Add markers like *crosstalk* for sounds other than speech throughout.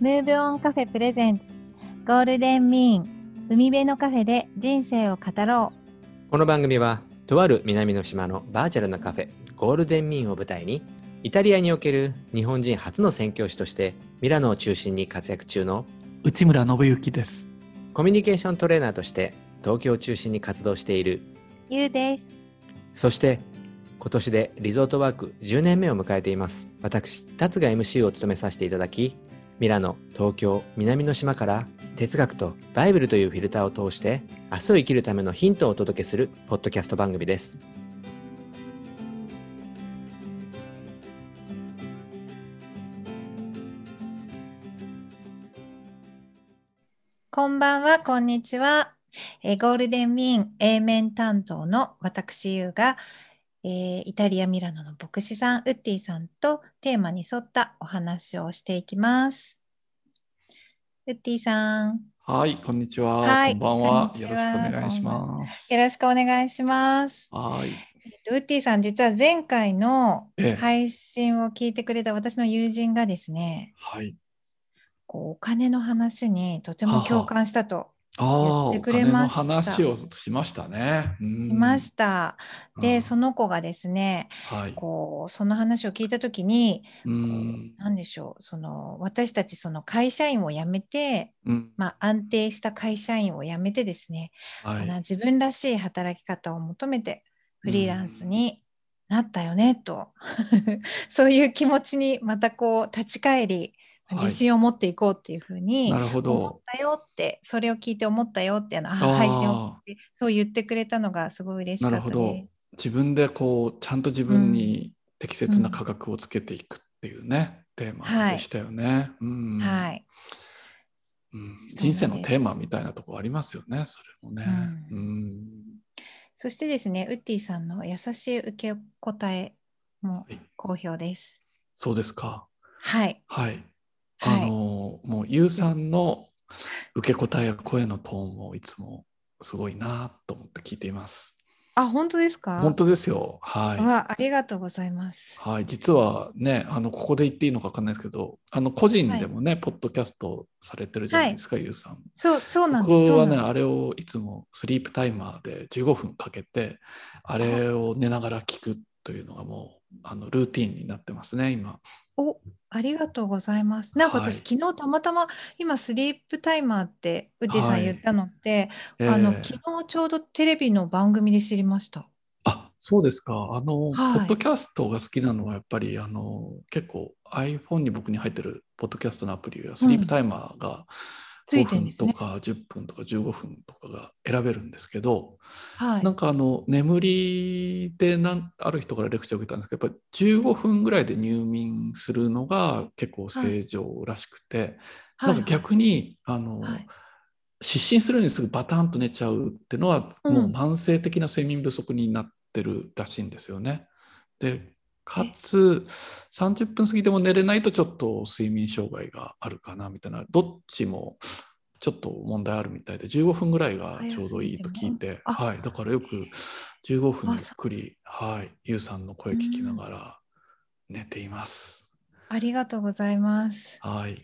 ムーブオンカフェプレゼンツゴールデンミーン海辺のカフェで人生を語ろこの番組はとある南の島のバーチャルなカフェゴールデンミーンを舞台にイタリアにおける日本人初の宣教師としてミラノを中心に活躍中の内村信之です。コミュニケーショントレーナーとして東京を中心に活動しているうゆうです。そして今年でリゾートワーク10年目を迎えています。私達が MC を務めさせていただきミラノ東京南の島から哲学とバイブルというフィルターを通して明日を生きるためのヒントをお届けするポッドキャスト番組です。こんばんはこんにちは、えゴールデンミーン A 面担当の私ゆうが、えーイタリアミラノの牧師さんウッディさんとテーマに沿ったお話をしていきますウッディさんはい、こんにちは。はいこんばんはよろしくお願いします。よろしくお願いしますはい。えっとウッディさん、実は前回のええ配信を聞いてくれた私の友人がですね、はい。こうお金の話にとても共感したとああ、言っおてくれました話をしましたね。うん言いました。で、うんその子がですね、はい。こうその話を聞いたときに、うん。何でしょう、その私たちその会社員を辞めて、うん。まあ、安定した会社員を辞めてですね、はい。自分らしい働き方を求めてフリーランスになったよねと、*laughs* そういう気持ちにまたこう立ち返りはい自信を持っていこうっていうふうになるほ思っど。たよってそれを聞いて思ったよってあのああー配信をそう言ってくれたのがすごい嬉しかったなるほどで。自分でこうちゃんと自分に適切な価格をつけていくっていうね、テーマでしたよね。うん。はい、うんす人生のテーマみたいなところありますよね。それもね。ううん。そしてですねウッディさんの優しい受け答えもはい好評です。そうですか。はい、はい。はいあのもうゆうさんの受け答えや声のトーンもいつもすごいなと思って聞いています。あ本当ですか？本当ですよ。はい。わありがとうございます。はい、実はね、あのここで言っていいのか分かんないですけど、あの個人でもね、ポッドキャストされてるじゃないですか、ゆうさん。そうそうなんです。僕はね、あれをいつもスリープタイマーで15分かけて、あれを寝ながら聞くというのがもうあのルーティンになってますね、今。おありがとうございます。なんか私、はい昨日たまたま今スリープタイマーってウッディさはいん言ったのって、えあのー昨日ちょうどテレビの番組で知りました。あそうですか。あの、はいポッドキャストが好きなのはやっぱりあの結構 iPhone に僕に入ってるポッドキャストのアプリはスリープタイマーがつい5てるんですね。分とか10分とか15分とかが選べるんですけど、はい。なん。かあの眠りでなんある人からレクチャーを受けたんですけどやっぱり15分ぐらいで入眠するのが結構正常らしくて、はいなんか逆にあの、はい。失神するのにすぐバタンと寝ちゃうっていうのは、うん。もう慢性的な睡眠不足になってるらしいんですよね。でかつ30分過ぎても寝れないとちょっと睡眠障害があるかなみたいなどっちもちょっと問題あるみたいで15分ぐらいがちょうどいいと聞いて、あはい、だからよく15分ゆっくり、はい、ゆうさんの声聞きながら寝ています。ありがとうございます。はい、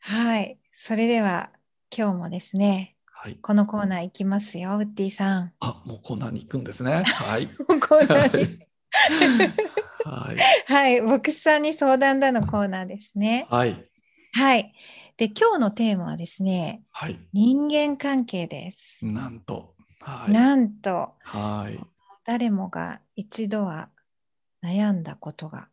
はい。それでは今日もですね、はい、このコーナー行きますよ、ウッディさん。あもうコーナーに行くんですね。はい、*laughs* コーナーに。はい、はい、牧師さんに相談だのコーナーですね。はい、はい。で、今日のテーマはですね、はい、人間関係です。なんと、はい、なんと、はい、誰もが一度は悩んだことが。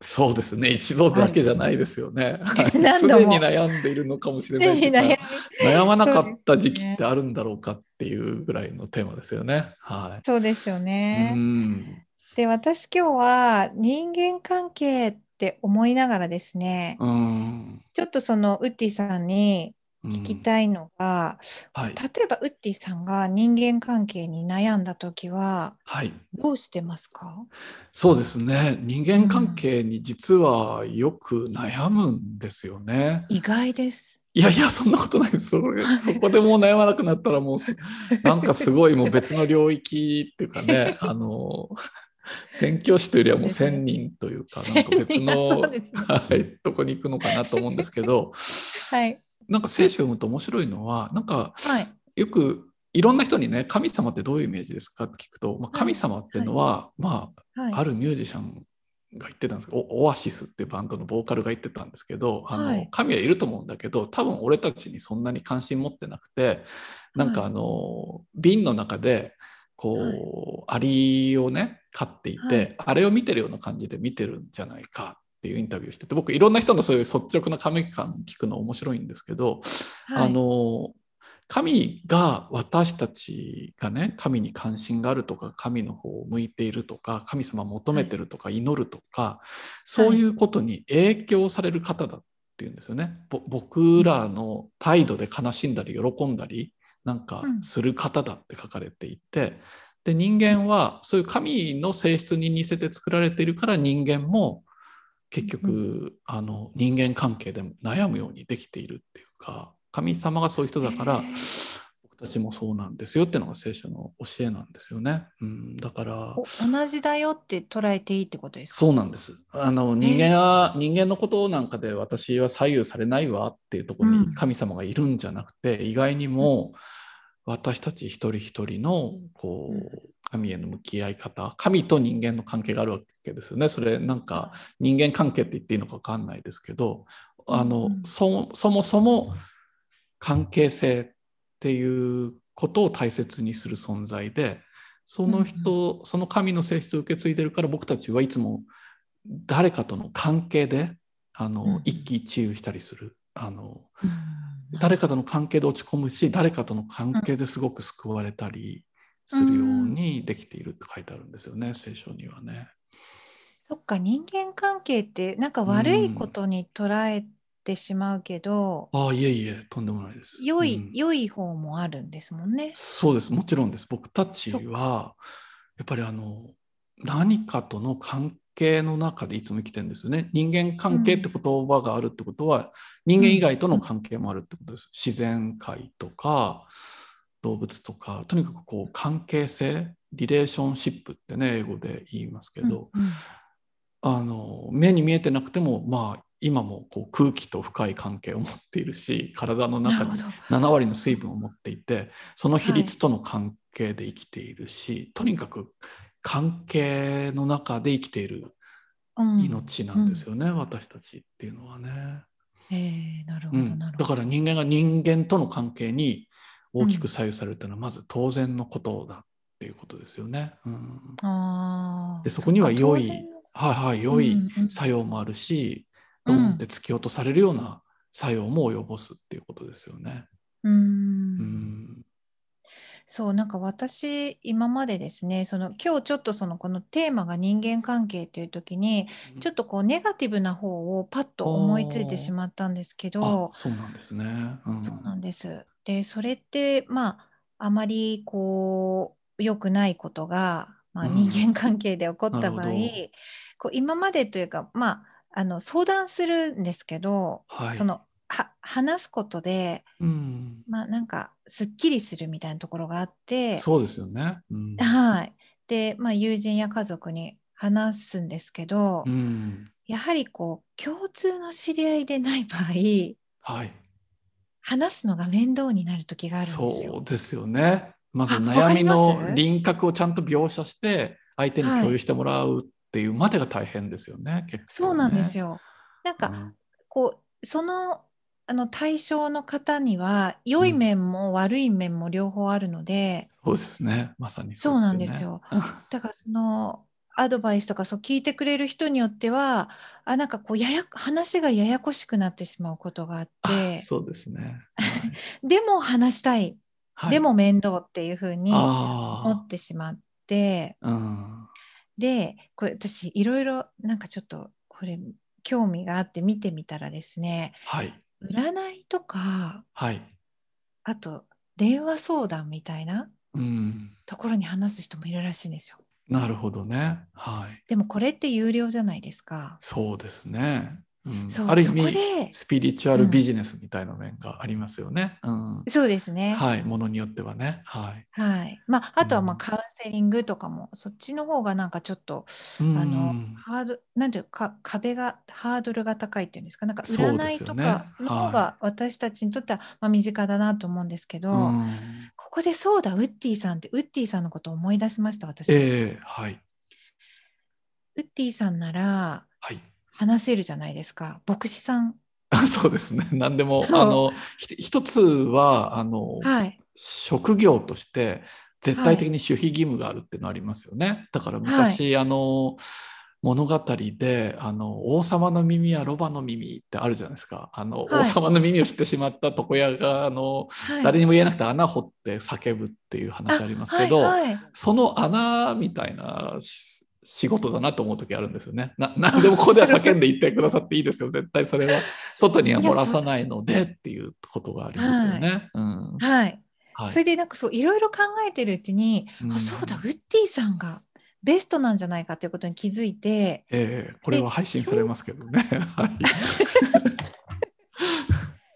そうですね、一度だけじゃないですよね。はい *laughs* 何度もすでに悩んでいるのかもしれないけど悩悩まなかった時期ってあるんだろうかっていうぐらいのテーマですよね。はそうですよい。ね。うん、で、私今日は人間関係って思いながらですね、うん、ちょっとそのウッディさんにうん聞きたいのが、はい、例えばウッディさんが人間関係に悩んだ時ははい、どうしてますか？そうですね。人間関係に実はよく悩むんですよね。意外です。いやいや、そんなことないです。そこでもう悩まなくなったらもうすなんかすごいもう別の領域っていうかね、あの宣教師というよりはもう千人というか、なんか別の、*laughs* はい、とこに行くのかなと思うんですけど、はい。なんか聖書を読むと面白いのは、なんかはい。よくいろんな人にね、神様ってどういうイメージですかって聞くと、まあ、神様っていうのは、まあ、はい。あるミュージシャンが言ってたんですけど、オオアシスっていうバンドのボーカルが言ってたんですけど、あのはい神はいると思うんだけど、多分俺たちにそんなに関心持ってなくて、なんかはいあの、瓶の中で、こう、アリをね、飼っていて、はい。あれを見てるような感じで見てるんじゃないかっていうインタビューしてて、僕いろんな人のそういう率直な神感聞くの面白いんですけど、はい。あの神が私たちがね神に関心があるとか神の方を向いているとか神様を求めてるとか祈るとか、そういうことに影響される方だっていうんですよね。ぼ僕らの態度で悲しんだり喜んだりなんかうん。する方だって書かれていて、で人間はそういう神の性質に似せて作られているから人間も結局、あの人間関係で悩むようにできているっていうか神様がそういう人だからへー僕たちもそうなんですよっていうのが聖書の教えなんですよね。うん、だからお同じだよって捉えていいってことですか？そうなんです。あの人間は、人間のことなんかで私は左右されないわっていうところうん。に神様がいるんじゃなくて、意外にも私たち一人一人のこうん。う神への向き合い方神と人間の関係があるわけですよね。それなんか人間関係って言っていいのか分かんないですけどあのそもそも関係性っていうことを大切にする存在でその人、その神の性質を受け継いでるから僕たちはいつも誰かとの関係であの、うん。一喜一憂したりする。あのうん。誰かとの関係で落ち込むし誰かとの関係ですごく救われたりするようにできているって書いてあるんですよね、聖書にはね。そっか人間関係ってなんか悪いことに捉えてしまうけど、ああいえいえとんでもないです。良い、うん。良い方もあるんですもんね。そうです。もちろんです。僕たちはやっぱりあの何かとの関係の中でいつも生きてるんですよね。人間関係って言葉があるってことは、人間以外との関係もあるってことです、自然界とか動物とかとにかくこう関係性リレーションシップってね英語で言いますけど、うんうん。あの目に見えてなくてもまあ今もこう空気と深い関係を持っているし *laughs* 体の中になるほど。7割の水分を持っていてその比率との関係で生きているし、とにかく関係の中で生きているうん。命なんですよね、私たちっていうのはね、えーなるほど。だから人間が人間との関係に大きく左右されるというのはまず当然のことだっていうことですよね。うん。でそこには良いはいはい良いうんうん作用もあるし、うんドンって突き落とされるような作用も及ぼすっていうことですよね。うーん。うん。そうなんか私今までですねその今日ちょっとそのこのテーマが人間関係っていう時にちょっとこうネガティブな方をパッと思いついてしまったんですけあどそうなんですね。うん。そうなんです。でそれってまああまりこう良くないことが、まあ、うん。人間関係で起こった場合、なるほど。こう今までというかまああの相談するんですけど、はいそのは話すことでうん、まあなんかすっきりするみたいなところがあって、そうですよね。うんはい。で、まあ、友人や家族に話すんですけど、うんやはりこう共通の知り合いでない場合はい、話すのが面倒になる時があるんですよそう。ですよね。まずあ悩みの輪郭をちゃんと描写して相手にはい共有してもらうっていうまでが大変ですよね。結構ねそうなんですよ。なんか、うんこうそのあの対象の方には良い面も悪い面も両方あるので、そうですね。まさにそうなんですよよ。*laughs* だからそのアドバイスとかそう聞いてくれる人によってはあなんかこうやや話がややこしくなってしまうことがあっあてそうですね。*laughs* でも話したい、はいでも面倒っていうふうに思あってしまってあ、うん、でこれ私いろいろなんかちょっとこれ興味があって見てみたらですねはい占いとかはい、あと電話相談みたいなうん、ところに話す人もいるらしいんですよ。なるほどね。はい、でもこれって有料じゃないですか。そうですね。うんある意味でスピリチュアルビジネスみたいな面がありますよね。うんそうですね。はい、ものによってはね。はい。はい。まあ、あとはまあうんカウンセリングとかも、そっちの方がなんかちょっと、うんあの、ハード、なんていうか、壁が、ハードルが高いっていうんですか、なんか占いとかの方が私たちにとってはまあ身近だなと思うんですけど、うんここでそうだ、ウッディさんって、ウッディさんのことを思い出しました、私。ええはい。ウッディさんならはい。話せるじゃないですか。牧師さん。あ *laughs* そうですね。何でも、あの、ひ一つは、あの、はい。職業として絶対的に守秘義務があるっていうのありますよね。だから昔、あの物語であの王様の耳やロバの耳ってあるじゃないですか。あの、はい王様の耳を知ってしまった床屋があの、はい、誰にも言えなくて穴掘って叫ぶっていう話ありますけど、はいはいその穴みたいなし仕事だなと思う時あるんですよね。な *laughs* 何でもここでは叫んで言ってくださっていいですよ。絶対それは外には漏らさないのでっていうことがありますよね。うんはい。はいそれでなんかそういろいろ考えてるうちに、うんあそうだウッディさんがベストなんじゃないかということに気づいてええこれは配信されますけどね。*laughs* はい。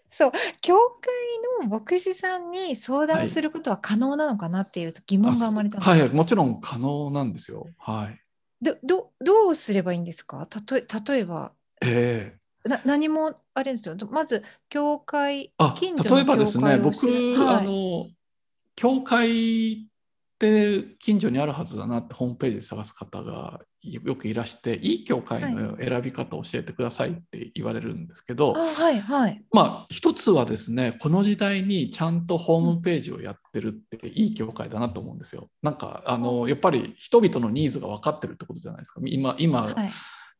そう教会の牧師さんに相談することは可能なのかなっていう疑問が生まれたんです、はい、もちろん可能なんですよ。はい。どどどうすればいいんですか？たとえ例えば。ええ。な何もあれですよ。まず教会あ近所の例えばですね、僕、はい。あの教会って近所にあるはずだなってホームページで探す方がよくいらして、いい教会の選び方を教えてくださいって言われるんですけど、あはいはいまあ一つはですねこの時代にちゃんとホームページをやってるっていい教会だなと思うんですよ。なんかあのやっぱり人々のニーズが分かってるってことじゃないですか。今今、はい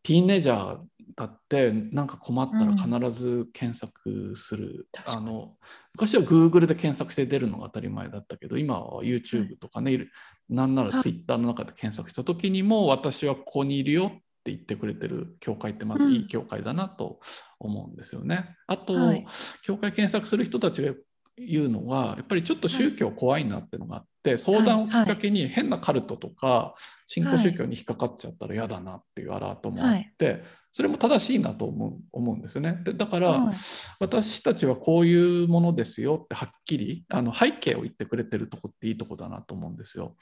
ティーンエイジャーだってなんか困ったら必ず検索する、確かに。あの昔は Google で検索して出るのが当たり前だったけど今は YouTube とかね、いるなんなら Twitter の中で検索した時にも私はここにいるよって言ってくれてる教会ってまずいい教会だなと思うんですよね。あと、はい。教会検索する人たちが言うのがやっぱりちょっと宗教怖いなっていうのがあって、相談をきっかけに変なカルトとか新興宗教に引っかかっちゃったら嫌だなっていうアラートもあって、それも正しいなと思う思うんですよね。でだから、はい私たちはこういうものですよってはっきりあの背景を言ってくれてるとこっていいとこだなと思うんですよ。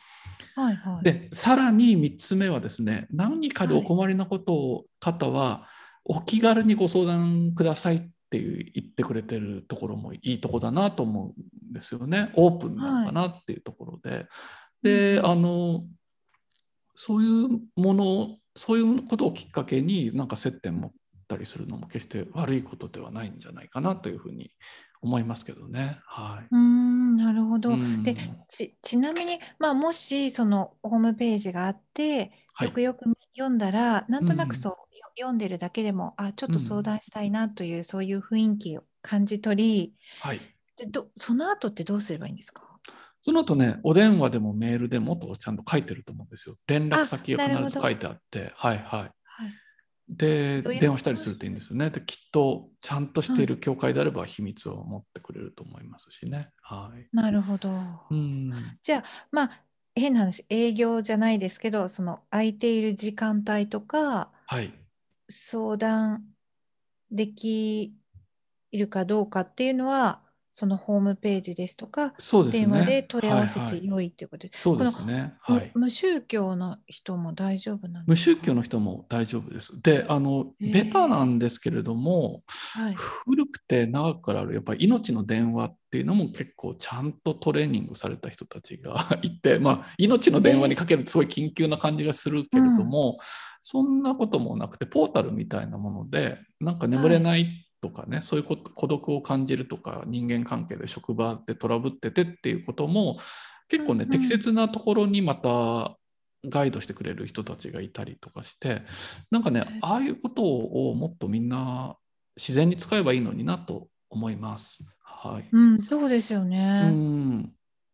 はいはいでさらに3つ目はですね何かでお困りなことを、方はお気軽にご相談くださいっていう言ってくれてるところもいいとこだなと思うんですよね。オープンなのかなっていうところで。であのそういうものそういうことをきっかけになんか接点持ったりするのも決して悪いことではないんじゃないかなというふうに思いますけどね。はうーんなるほど。でちちなみに、まあ、もしそのホームページがあって、はい。よくよく読んだらなんとなうん。くそう、よ読んでるだけでもあちょっとうん相談したいなという、そういう雰囲気を感じ取りはいでどその後ってどうすればいいんですか？その後ね、お電話でもメールでもとちゃんと書いてると思うんですよ。連絡先が必ず書いてあって、はいはい。はいで、電話したりするといいんですよね。で、きっとちゃんとしている教会であれば秘密を持ってくれると思いますしね。はい。なるほど。うん。じゃあまあ変な話営業じゃないですけどその空いている時間帯とかはい。相談できるかどうかっていうのはそのホームページですとかね。電話で問い合わせはいはいて良いっていうことで、そうですね。はい。む無宗教の人も大丈夫なん無ですか？宗教の人も大丈夫です。で、あの、ベタなんですけれども、はい、古くて長くからあるやっぱり命の電話っていうのも結構ちゃんとトレーニングされた人たちが *laughs* いて、まあ、命の電話にかけるとすごい緊急な感じがするけれども、そんなこともなくてポータルみたいなものでなんか眠れないとかね、そういうこと孤独を感じるとか人間関係で職場でトラブっててっていうことも結構ね、うんうん適切なところにまたガイドしてくれる人たちがいたりとかしてなんかねああいうことをもっとみんな自然に使えばいいのになと思います。はい。うん、そうですようね。ん。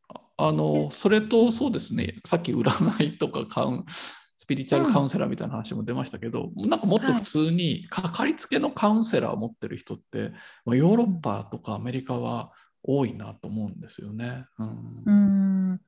ああの、それとそうですね、さっき占いとかカウン、スピリチュアルカウンセラーみたいな話も出ましたけど、なんかもっと普通にかかりつけのカウンセラーを持ってる人って、まあヨーロッパとかアメリカは多いなと思うんですよね。うんうん、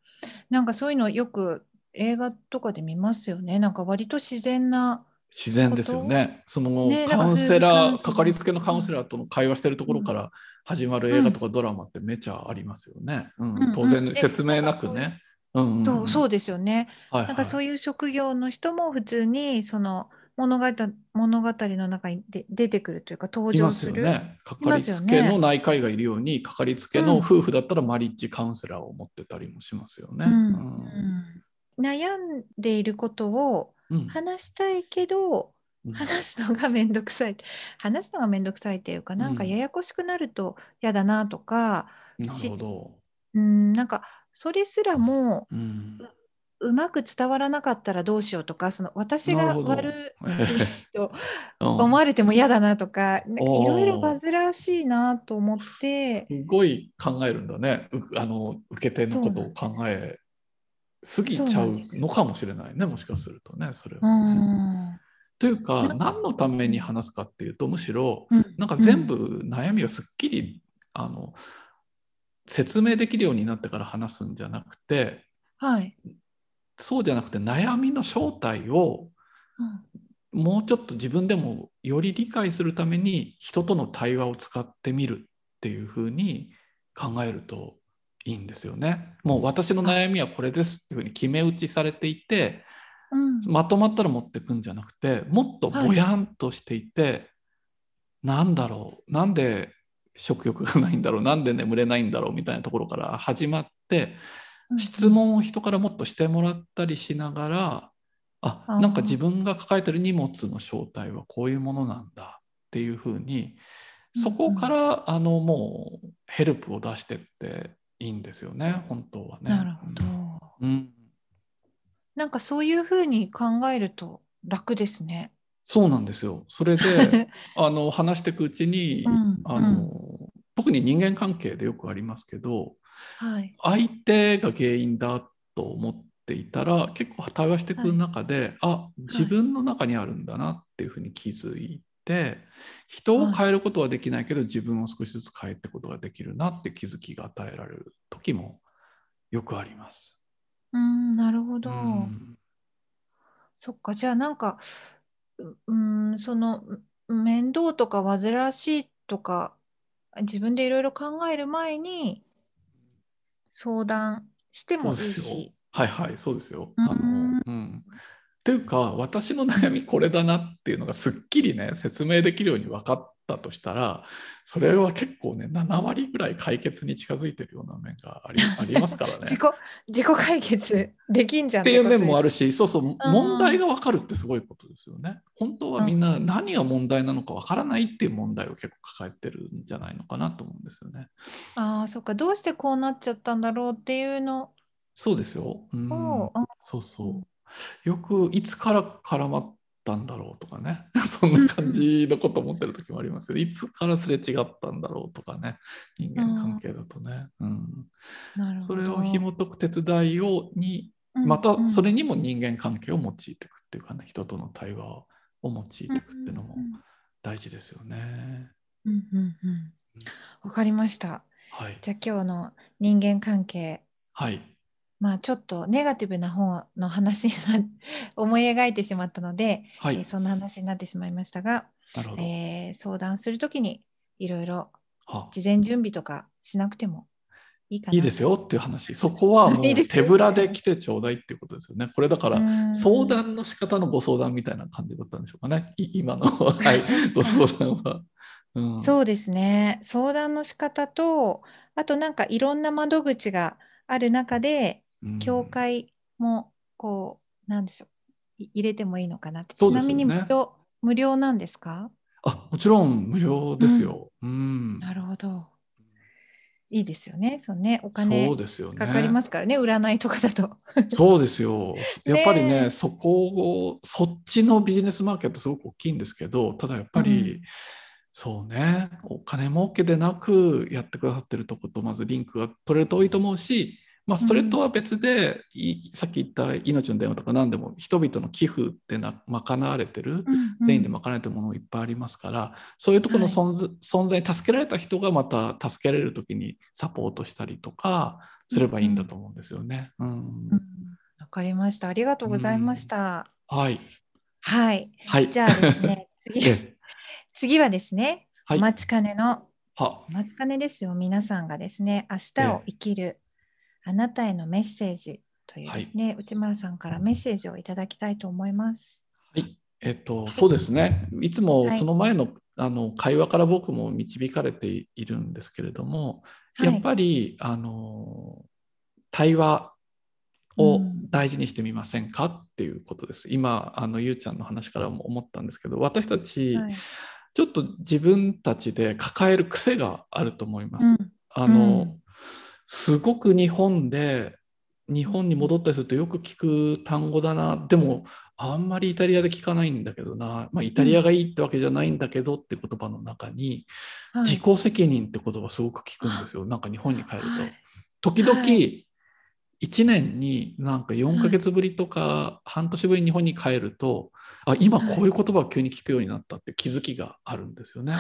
なんかそういうのよく映画とかで見ますよね。なんか割と自然な自然ですよね。そのねカウンセラー、かかかりつけのカウンセラーとの会話してるところから始まる映画とかドラマってめちゃありますよね。うんうん当然説明なくね。うんんそうそうですよね。はいはいなんかそういう職業の人も普通にその物語物語の中にで出てくるというか登います場する。よね。かかりいますよねつけの内科医がいるように、かかりつけの夫婦だったらマリッジカウンセラーを持ってたりもしますよね。うんうん悩んでいることをうん話したいけど、うん話すのがめんどくさい話すのがめんどくさいっていうかなんかうんややこしくなると嫌だなとか、なるほど。うん、なんかそれすらもうん。うまく伝わらなかったらどうしようとかその私が悪いと *laughs* うん。思われても嫌だなとかいろいろ煩わしいなと思って。すごい考えるんだね。うあの受け手のことを考えすぎちゃそうのかもしれないね、もしかするとね、それうはね、ん。というか何のために話すかっていうと、むしろ、うん。なんか全部悩みをすっきり、あの説明できるようになってから話すんじゃなくて、はい、そうじゃなくて悩みの正体をうん。もうちょっと自分でもより理解するために人との対話を使ってみるっていうふうに考えるといいんですよね。もう私の悩みはこれですっていうふうに決め打ちされていてうん。まとまったら持ってくんじゃなくてもっとぼやんとしていて、なんだろうなんで食欲がないんだろうなんで眠れないんだろうみたいなところから始まって質問を人からもっとしてもらったりしながらあなんか自分が抱えてる荷物の正体はこういうものなんだっていうふうにそこからあのもうヘルプを出してっていいんですよね本当はね。なるほど。うん、なんかそういうふうに考えると楽ですね。そうなんですよ。それで *laughs* あの話していくうちに、うんあの特に人間関係でよくありますけどはい。相手が原因だと思っていたら結構対話していく中で、あ自分の中にあるんだなっていうふうに気づいて人を変えることはできないけど、自分を少しずつ変えていくことができるなって気づきが与えられる時もよくあります。うん、なるほど。うんそっか、じゃあなんか、ううん、そのう面倒とか煩わしいとか、自分でいろいろ考える前に相談してもいいそうですよし。はいはいそうですよ。うんあのうんというか私の悩みこれだなっていうのがすっきりね説明できるように分かったとしたらそれは結構ね7割ぐらい解決に近づいてるような面があり *laughs* ありますからね。自己自己解決できんじゃんっていう面もある。るしそうそう問題が分かるってすごいことですよね。本当はみんな何が問題なのか分からないっていう問題を結構抱えてるんじゃないのかなと思うんですよね。ああ、そっか、どうしてこうなっちゃったんだろうっていうのそうですよ。うんそうそう。よくいつから絡まったんだろうとかね。*laughs* そんな感じのこと思ってる時もありますけど、いつからすれ違ったんだろうとかね。人間関係だとね。うん。それを紐解く手伝いをに、うんまたそれににも人間関係を用いていくっていうかね、人との対話を用いていくっていうのも大事ですよね。うんうんうんうんわかりました。はい。じゃあ今日の人間関係、はい。まあちょっとネガティブな方の話にな思い描いてしまったので、はい。えーそんな話になってしまいましたが、なるほど。えー相談するときにいろいろは事前準備とかしなくてもいいかな。いいですよっていう話。そこはもう *laughs* 手ぶらで来てちょうだいっていうことですよね。これだから、うん相談の仕方のご相談みたいな感じだったんでしょうかね。い今の、*laughs* はいご相談は。うん、そうですね。相談の仕方と、あとなんかいろんな窓口がある中で、うん教会もこう、なんでしょう、い入れてもいいのかなって。ちなみに無料無料なんですか？あもちろん無料ですよ。うんなるほど。いいですよね。そうね、お金そうですよね。かかりますからね、占いとかだと。そうですよ。*laughs* やっぱりねねそこを、そっちのビジネスマーケットすごく大きいんですけど、ただやっぱり、うんそうね、お金儲けでなくやってくださってるとことまずリンクが取れるといいと思うし、まあ、それとは別で、いさっき言った命の電話とか何でも人々の寄付ってな賄われてる、全員で賄われてるものもいっぱいありますから、そういうところの存在,、存在に助けられた人がまた助けられる時にサポートしたりとかすればいいんだと思うんですよね。うん。うん。わかりました。ありがとうございました。はい。はい。はい。じゃあですね、*laughs* 次。え次はですね、はい。お待ちかねの、は。お待ちかねですよ、皆さんがですね、明日を生きるあなたへのメッセージというですね、内村さんからメッセージをいただきたいと思います。はい。えっと、そうですね。いつもはいその前の,、あの会話から僕も導かれているんですけれども、はいやっぱりあの対話を大事にしてみませんかっていうことです。今あのゆうちゃんの話からも思ったんですけど、私たち、はいちょっと自分たちで抱える癖があると思います。うんあの、うんすごく日本で日本に戻ったりするとよく聞く単語だな。でもあんまりイタリアで聞かないんだけどな、まあ、イタリアがいいってわけじゃないんだけどって言葉の中に、はい。自己責任って言葉すごく聞くんですよ。なんか日本に帰ると。はい。時々、は1年になんか4ヶ月ぶりとか半年ぶりに日本に帰ると、あ今こういう言葉を急に聞くようになったって気づきがあるんですよね。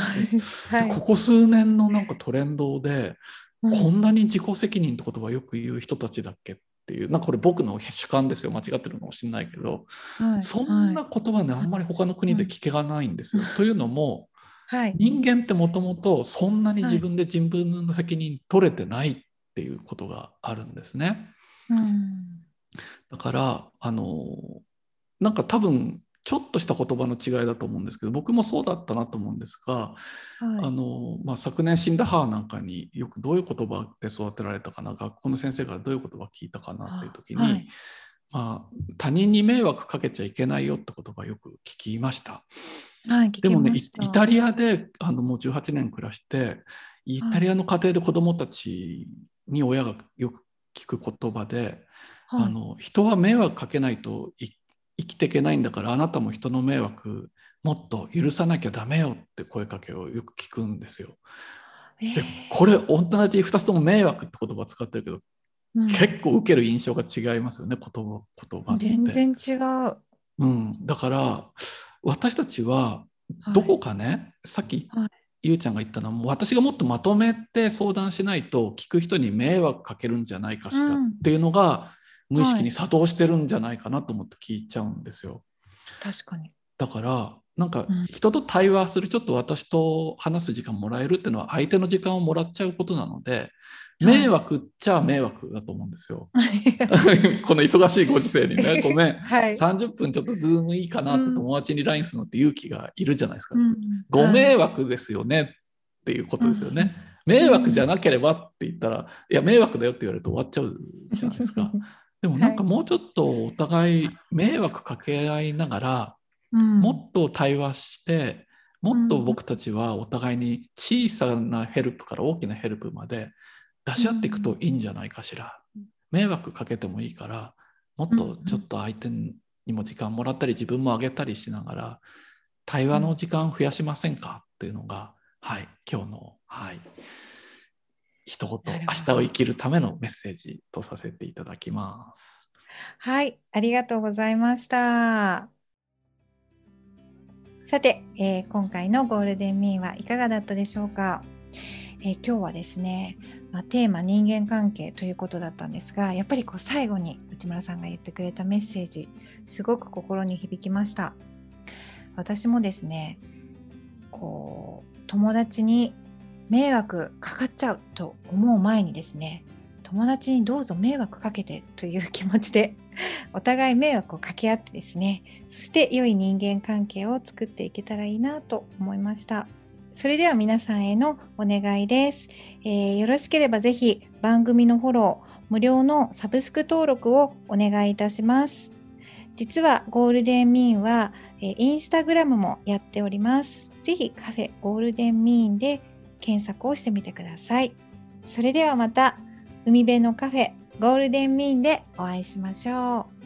ここ数年のなんかトレンドで、うん。こんなに自己責任って言葉をよく言う人たちだっけっていう、なんかこれ僕の主観ですよ、間違ってるかもしれないけど、はいそんな言葉ね、あんまり他の国で聞けがないんですよ。というのも、はい。人間ってもともとそんなに自分で自分の責任取れてないっていうことがあるんですね。うん。だから、あの、なんか多分、ちょっとした言葉の違いだと思うんですけど、僕もそうだったなと思うんですが、はい。あのまあ、昨年死んだ母なんかによくどういう言葉で育てられたかな学校の先生からどういう言葉聞いたかなっていう時に、はい。まあ、他人に迷惑かけちゃいけないよって言葉よく聞きました。はい、でもねイタリアであのもう18年暮らしてイタリアの家庭で子どもたちに親がよく聞く言葉で、はい。あの人は迷惑かけないとい生きていけないんだからあなたも人の迷惑もっと許さなきゃダメよって声かけをよく聞くんですよ。でえーこれ同じ2つとも迷惑って言葉使ってるけど、うん結構受ける印象が違いますよね言葉言葉って。全然違う。うん、だから私たちははいどこかね、さっき、はいゆうちゃんが言ったのはもう私がもっとまとめて相談しないと聞く人に迷惑かけるんじゃないかしらうんっていうのが、無意識に作動してるんじゃないかなと思って聞いちゃうんですよ。確かに。だからなんかうん人と対話するちょっと私と話す時間もらえるっていうのは相手の時間をもらっちゃうことなので迷惑っちゃ迷惑だと思うんですよ。*laughs* この忙しいご時世にねごめんはい。30分ちょっとズームいいかなってうん友達に LINE するのって勇気がいるじゃないですか。うんご迷はい惑ですよねっていうことですよね。迷惑じゃなければって言ったら、いや、迷惑だよって言われると終わっちゃうじゃないですか。*laughs* でもなんかもうちょっとお互い迷惑かけ合いながら、うん。もっと対話して、もっと僕たちはお互いに小さなヘルプから大きなヘルプまで出し合っていくといいんじゃないかしら。迷惑かけてもいいから、もっとちょっと相手にも時間もらったり、自分もあげたりしながら、対話の時間増やしませんか？っていうのが、はい、今日の、はい、一言、明日を生きるためのメッセージとさせていただきます。はい、ありがとうございました。さて、えー今回のゴールデンミーはいかがだったでしょうか、えー今日はですね、まあ、テーマ人間関係ということだったんですがやっぱりこう最後に内村さんが言ってくれたメッセージすごく心に響きました私もですねこう友達に迷惑かかっちゃうと思う前にですね友達にどうぞ迷惑かけてという気持ちで *laughs* お互い迷惑をかけ合ってですねそして良い人間関係を作っていけたらいいなと思いました。それでは皆さんへのお願いです、えーよろしければぜひ番組のフォロー無料のサブスク登録をお願いいたします。実はゴールデンミーンは、えーインスタグラムもやっております。ぜひカフェゴールデンミーンで検索をしてみてくださいそれではまた海辺のカフェゴールデンミーンでお会いしましょう。